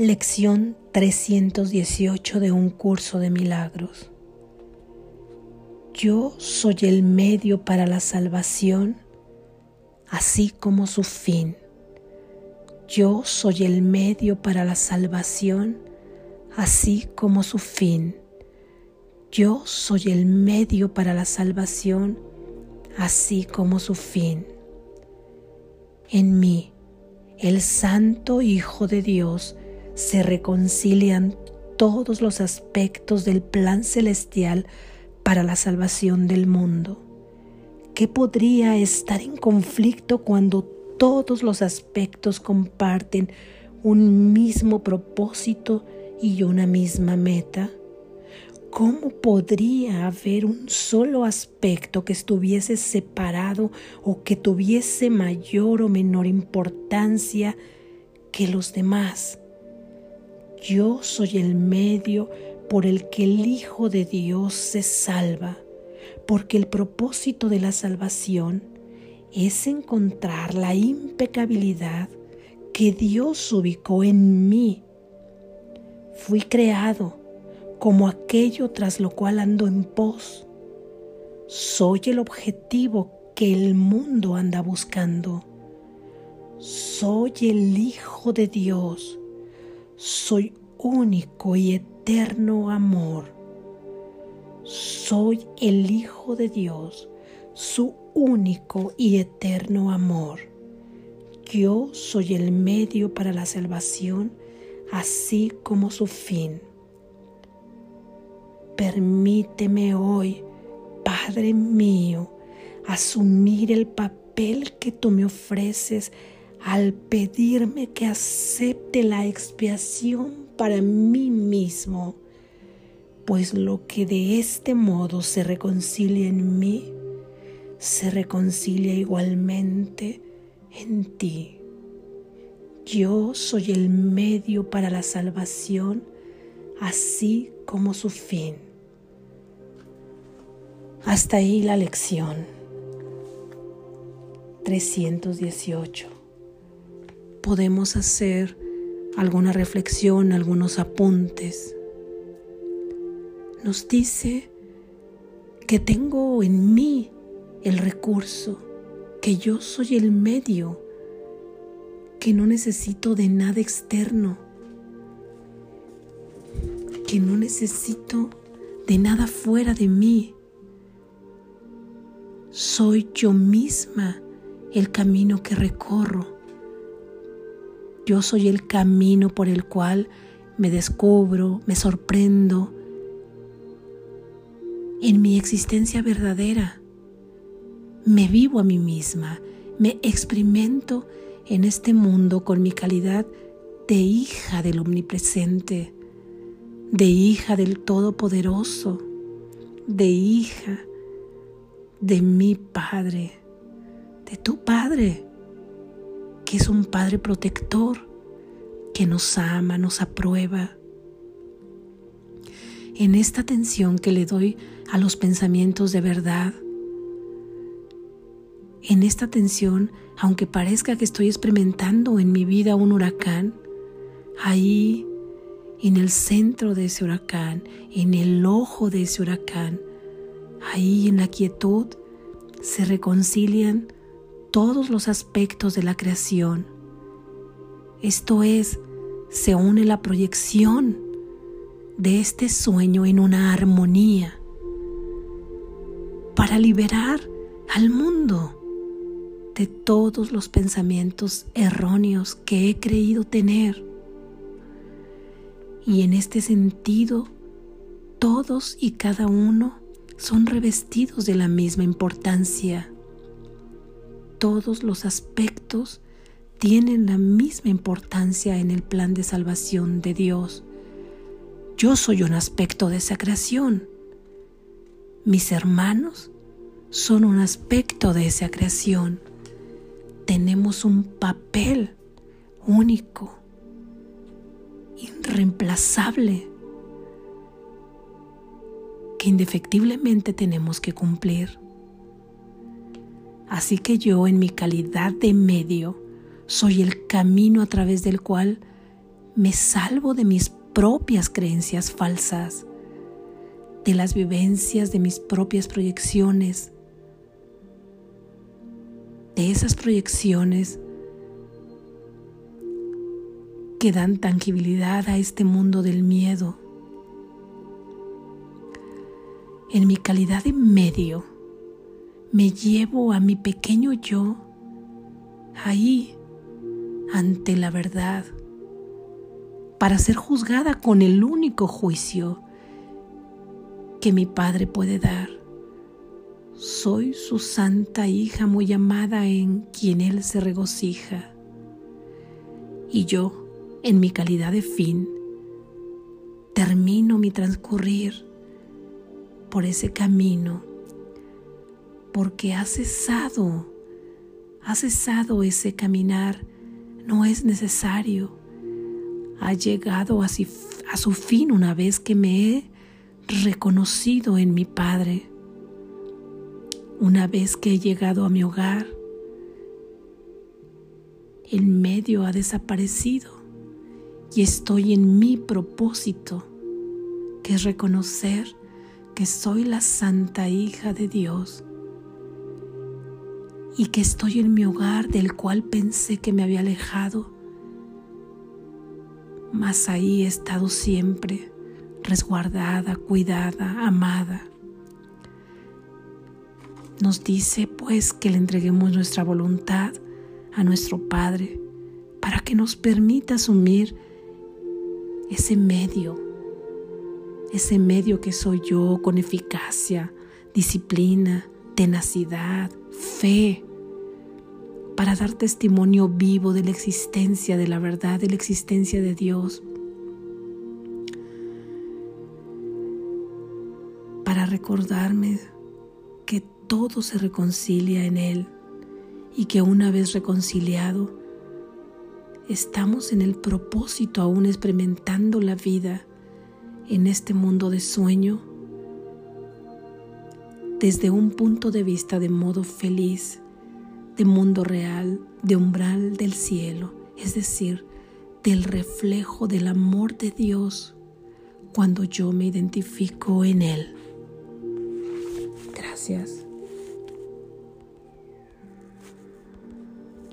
Lección 318 de un curso de milagros. Yo soy el medio para la salvación, así como su fin. Yo soy el medio para la salvación, así como su fin. Yo soy el medio para la salvación, así como su fin. En mí, el Santo Hijo de Dios, se reconcilian todos los aspectos del plan celestial para la salvación del mundo. ¿Qué podría estar en conflicto cuando todos los aspectos comparten un mismo propósito y una misma meta? ¿Cómo podría haber un solo aspecto que estuviese separado o que tuviese mayor o menor importancia que los demás? Yo soy el medio por el que el Hijo de Dios se salva, porque el propósito de la salvación es encontrar la impecabilidad que Dios ubicó en mí. Fui creado como aquello tras lo cual ando en pos. Soy el objetivo que el mundo anda buscando. Soy el Hijo de Dios soy único y eterno amor. Soy el Hijo de Dios, su único y eterno amor. Yo soy el medio para la salvación, así como su fin. Permíteme hoy, Padre mío, asumir el papel que tú me ofreces al pedirme que acepte la expiación para mí mismo, pues lo que de este modo se reconcilia en mí, se reconcilia igualmente en ti. Yo soy el medio para la salvación, así como su fin. Hasta ahí la lección 318 podemos hacer alguna reflexión, algunos apuntes. Nos dice que tengo en mí el recurso, que yo soy el medio, que no necesito de nada externo, que no necesito de nada fuera de mí. Soy yo misma el camino que recorro yo soy el camino por el cual me descubro, me sorprendo en mi existencia verdadera. Me vivo a mí misma, me experimento en este mundo con mi calidad de hija del omnipresente, de hija del Todopoderoso, de hija de mi Padre, de tu Padre que es un Padre protector, que nos ama, nos aprueba. En esta atención que le doy a los pensamientos de verdad, en esta atención, aunque parezca que estoy experimentando en mi vida un huracán, ahí en el centro de ese huracán, en el ojo de ese huracán, ahí en la quietud, se reconcilian todos los aspectos de la creación. Esto es, se une la proyección de este sueño en una armonía para liberar al mundo de todos los pensamientos erróneos que he creído tener. Y en este sentido, todos y cada uno son revestidos de la misma importancia todos los aspectos tienen la misma importancia en el plan de salvación de Dios. Yo soy un aspecto de esa creación. Mis hermanos son un aspecto de esa creación. Tenemos un papel único, irreemplazable, que indefectiblemente tenemos que cumplir. Así que yo en mi calidad de medio soy el camino a través del cual Me salvo de mis propias creencias falsas, de las vivencias de mis propias proyecciones, de esas proyecciones que dan tangibilidad a este mundo del miedo. En mi calidad de medio, me llevo a mi pequeño yo ahí ante la verdad para ser juzgada con el único juicio que mi Padre puede dar. Soy su santa hija muy amada en quien Él se regocija. Y yo, en mi calidad de fin, termino mi transcurrir por ese camino, porque ha cesado, ha cesado ese caminar, no es necesario, ha llegado a su, fin una vez que me he reconocido en mi Padre. Una vez que he llegado a mi hogar, el medio ha desaparecido y estoy en mi propósito, que es reconocer que soy la santa hija de Dios y que estoy en mi hogar del cual pensé que me había alejado, mas ahí he estado siempre, resguardada, cuidada, amada. Nos dice pues que le entreguemos nuestra voluntad a nuestro Padre para que nos permita asumir ese medio, ese medio que soy yo con eficacia, disciplina, tenacidad, fe, para dar testimonio vivo de la existencia, de la verdad, de la existencia de Dios. Para recordarme que todo se reconcilia en Él y que una vez reconciliado, estamos en el propósito aún experimentando la vida en este mundo de sueño desde un punto de vista de modo feliz, de mundo real, de umbral del cielo, es decir, del reflejo del amor de Dios cuando yo me identifico en Él. Gracias.